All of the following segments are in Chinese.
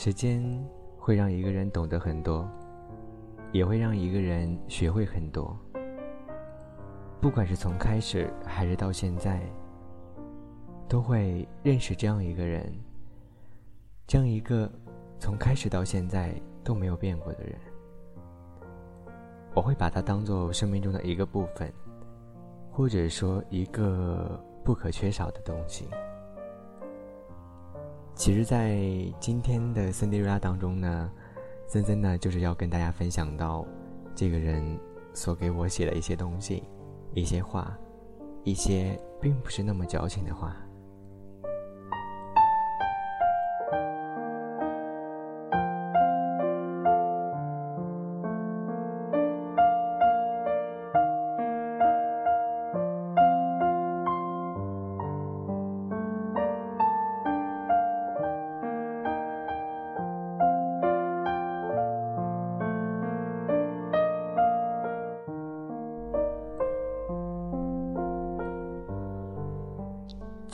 时间会让一个人懂得很多，也会让一个人学会很多。不管是从开始还是到现在，都会认识这样一个人，这样一个从开始到现在都没有变过的人。我会把它当做生命中的一个部分，或者说一个不可缺少的东西。其实，在今天的森迪瑞拉当中呢，森森呢就是要跟大家分享到这个人所给我写的一些东西、一些话、一些并不是那么矫情的话。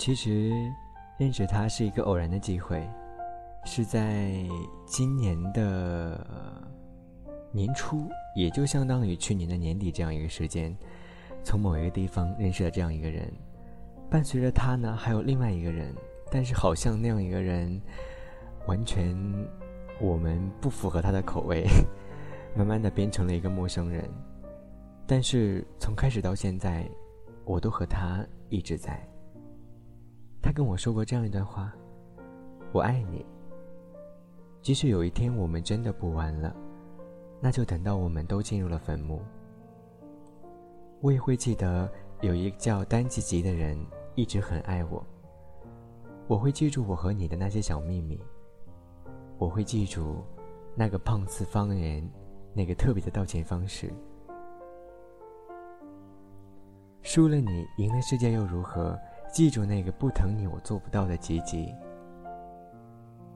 其实，认识他是一个偶然的机会，是在今年的年初，也就相当于去年的年底这样一个时间，从某一个地方认识了这样一个人。伴随着他呢，还有另外一个人，但是好像那样一个人，完全我们不符合他的口味，慢慢的变成了一个陌生人。但是从开始到现在，我都和他一直在。他跟我说过这样一段话：“我爱你。即使有一天我们真的不玩了，那就等到我们都进入了坟墓。我也会记得有一个叫丹吉吉的人一直很爱我。我会记住我和你的那些小秘密。我会记住那个胖次方言，那个特别的道歉方式。输了你，赢了世界又如何？”记住那个不疼你我做不到的吉吉。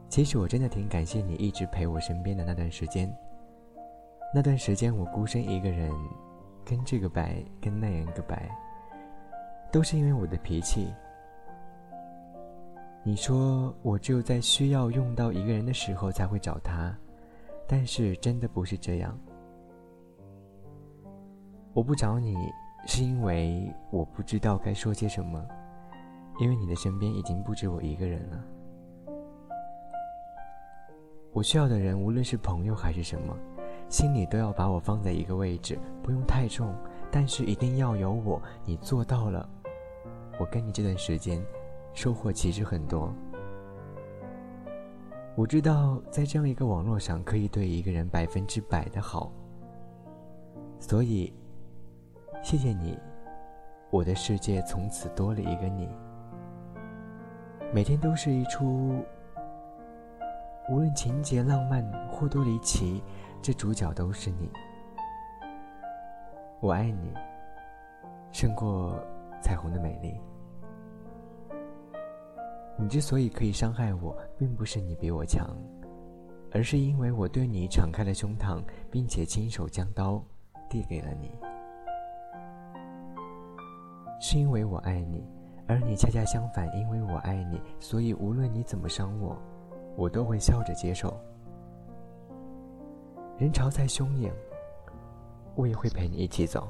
其实我真的挺感谢你一直陪我身边的那段时间。那段时间我孤身一个人，跟这个白跟那样个白，都是因为我的脾气。你说我只有在需要用到一个人的时候才会找他，但是真的不是这样。我不找你，是因为我不知道该说些什么。因为你的身边已经不止我一个人了，我需要的人，无论是朋友还是什么，心里都要把我放在一个位置，不用太重，但是一定要有我。你做到了，我跟你这段时间收获其实很多。我知道在这样一个网络上可以对一个人百分之百的好，所以谢谢你，我的世界从此多了一个你。每天都是一出，无论情节浪漫或多离奇，这主角都是你。我爱你，胜过彩虹的美丽。你之所以可以伤害我，并不是你比我强，而是因为我对你敞开了胸膛，并且亲手将刀递给了你。是因为我爱你。而你恰恰相反，因为我爱你，所以无论你怎么伤我，我都会笑着接受。人潮再汹涌，我也会陪你一起走。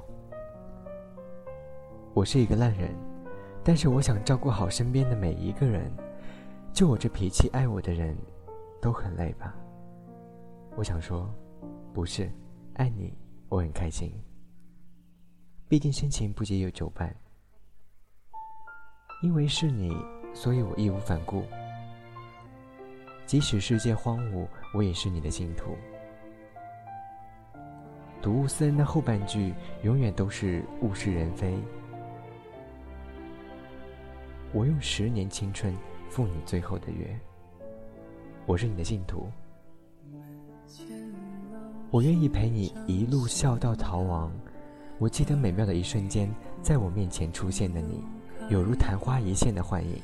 我是一个烂人，但是我想照顾好身边的每一个人。就我这脾气，爱我的人都很累吧？我想说，不是，爱你，我很开心。毕竟深情不及有酒伴。因为是你，所以我义无反顾。即使世界荒芜，我也是你的信徒。睹物思人的后半句，永远都是物是人非。我用十年青春赴你最后的约。我是你的信徒。我愿意陪你一路笑到逃亡。我记得美妙的一瞬间，在我面前出现的你。有如昙花一现的幻影，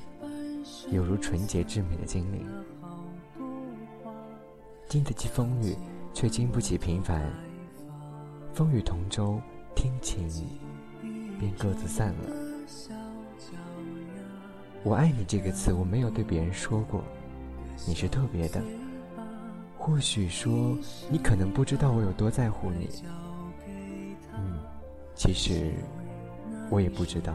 有如纯洁至美的精灵，经得起风雨，却经不起平凡。风雨同舟，听晴，便各自散了。我爱你这个词，我没有对别人说过，你是特别的，或许说你可能不知道我有多在乎你。嗯，其实我也不知道。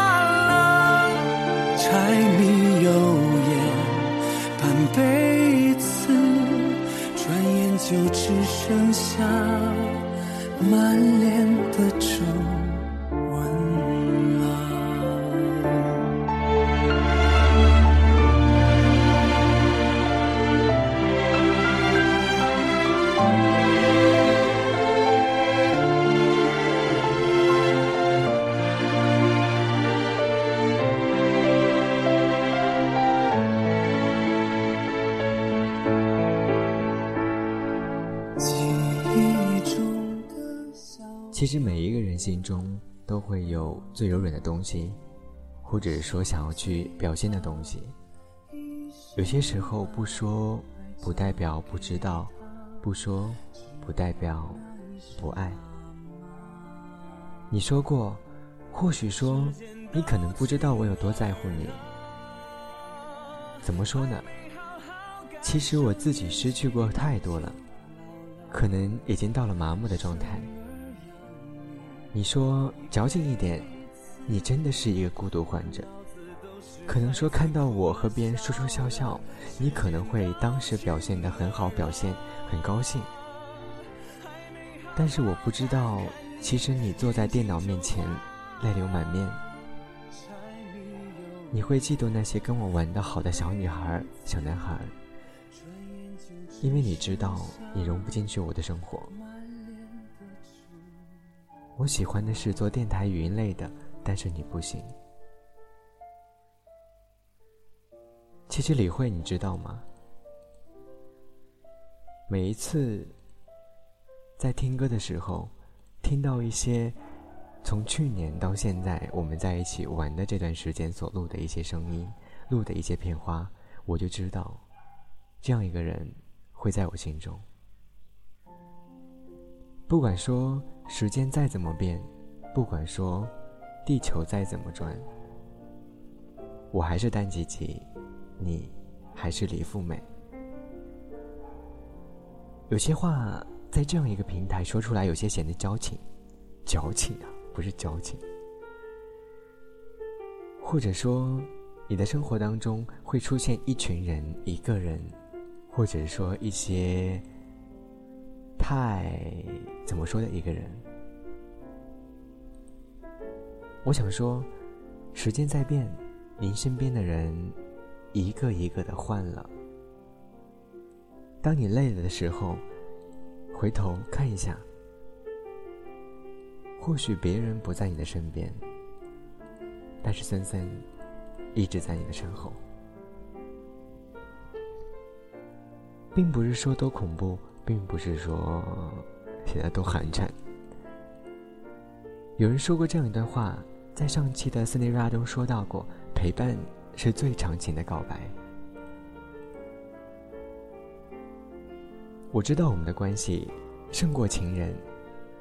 柴米油盐半辈子，转眼就只剩下满脸的皱。其实每一个人心中都会有最柔软的东西，或者说想要去表现的东西。有些时候不说，不代表不知道；不说，不代表不爱。你说过，或许说你可能不知道我有多在乎你。怎么说呢？其实我自己失去过太多了，可能已经到了麻木的状态。你说矫情一点，你真的是一个孤独患者。可能说看到我和别人说说笑笑，你可能会当时表现的很好，表现很高兴。但是我不知道，其实你坐在电脑面前，泪流满面。你会嫉妒那些跟我玩的好的小女孩、小男孩，因为你知道你融不进去我的生活。我喜欢的是做电台语音类的，但是你不行。其实李慧，你知道吗？每一次在听歌的时候，听到一些从去年到现在我们在一起玩的这段时间所录的一些声音，录的一些片花，我就知道，这样一个人会在我心中。不管说。时间再怎么变，不管说地球再怎么转，我还是单吉吉，你还是李富美。有些话在这样一个平台说出来，有些显得矫情，矫情啊，不是矫情。或者说，你的生活当中会出现一群人、一个人，或者说一些。太怎么说的一个人？我想说，时间在变，您身边的人一个一个的换了。当你累了的时候，回头看一下，或许别人不在你的身边，但是森森一直在你的身后，并不是说多恐怖。并不是说现在都寒碜。有人说过这样一段话，在上期的斯内拉中说到过：陪伴是最长情的告白。我知道我们的关系胜过情人，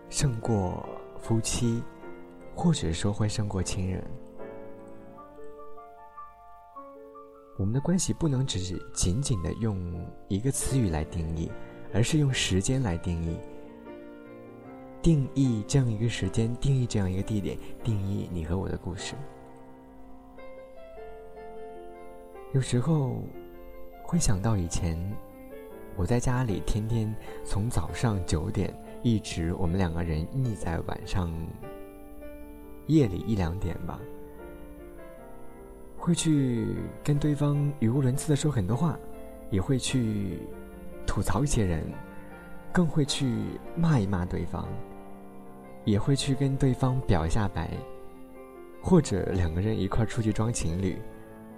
胜过夫妻，或者说会胜过亲人。我们的关系不能只是仅仅的用一个词语来定义。而是用时间来定义，定义这样一个时间，定义这样一个地点，定义你和我的故事。有时候会想到以前，我在家里天天从早上九点一直我们两个人腻在晚上夜里一两点吧，会去跟对方语无伦次的说很多话，也会去。吐槽一些人，更会去骂一骂对方，也会去跟对方表一下白，或者两个人一块出去装情侣，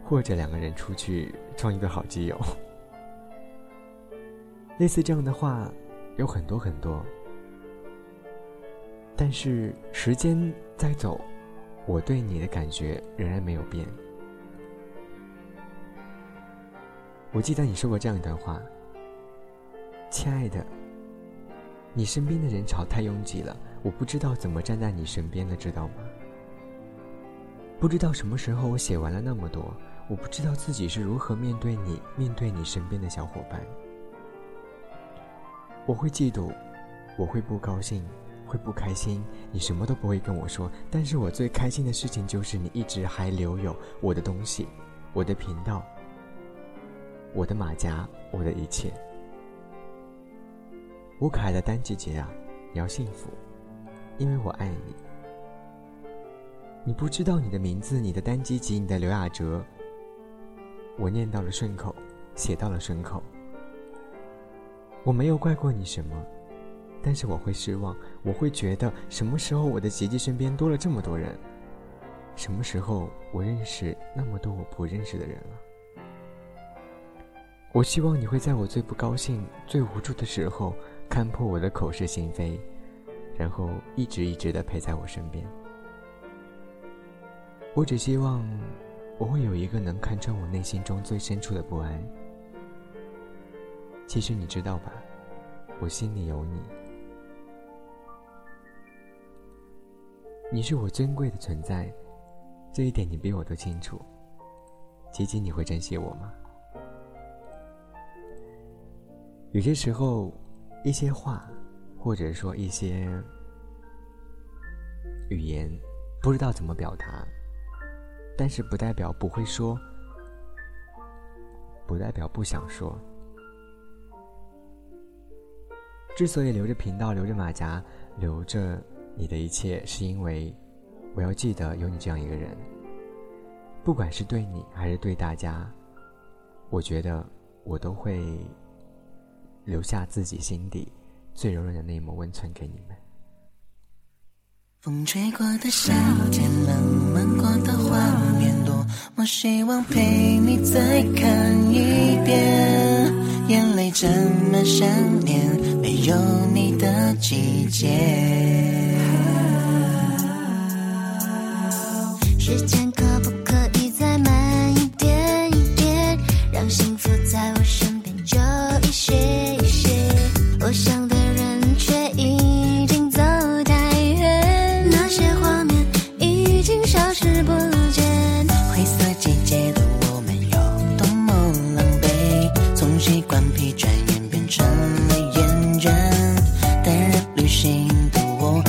或者两个人出去装一对好基友。类似这样的话有很多很多，但是时间在走，我对你的感觉仍然没有变。我记得你说过这样一段话：“亲爱的，你身边的人潮太拥挤了，我不知道怎么站在你身边了，知道吗？不知道什么时候我写完了那么多，我不知道自己是如何面对你，面对你身边的小伙伴。我会嫉妒，我会不高兴，会不开心，你什么都不会跟我说，但是我最开心的事情就是你一直还留有我的东西，我的频道。”我的马甲，我的一切。我可爱的单季节啊，你要幸福，因为我爱你。你不知道你的名字，你的单机集，你的刘亚哲，我念到了顺口，写到了顺口。我没有怪过你什么，但是我会失望，我会觉得什么时候我的吉吉身边多了这么多人？什么时候我认识那么多我不认识的人了？我希望你会在我最不高兴、最无助的时候看破我的口是心非，然后一直一直的陪在我身边。我只希望我会有一个能看穿我内心中最深处的不安。其实你知道吧，我心里有你，你是我珍贵的存在，这一点你比我都清楚。吉吉，你会珍惜我吗？有些时候，一些话，或者说一些语言，不知道怎么表达，但是不代表不会说，不代表不想说。之所以留着频道，留着马甲，留着你的一切，是因为我要记得有你这样一个人，不管是对你还是对大家，我觉得我都会。留下自己心底最柔软的那一抹温存给你们。风吹过的夏天，浪漫过的画面，多么希望陪你再看一遍。眼泪沾满想念，没有你的季节。时间旅行的我，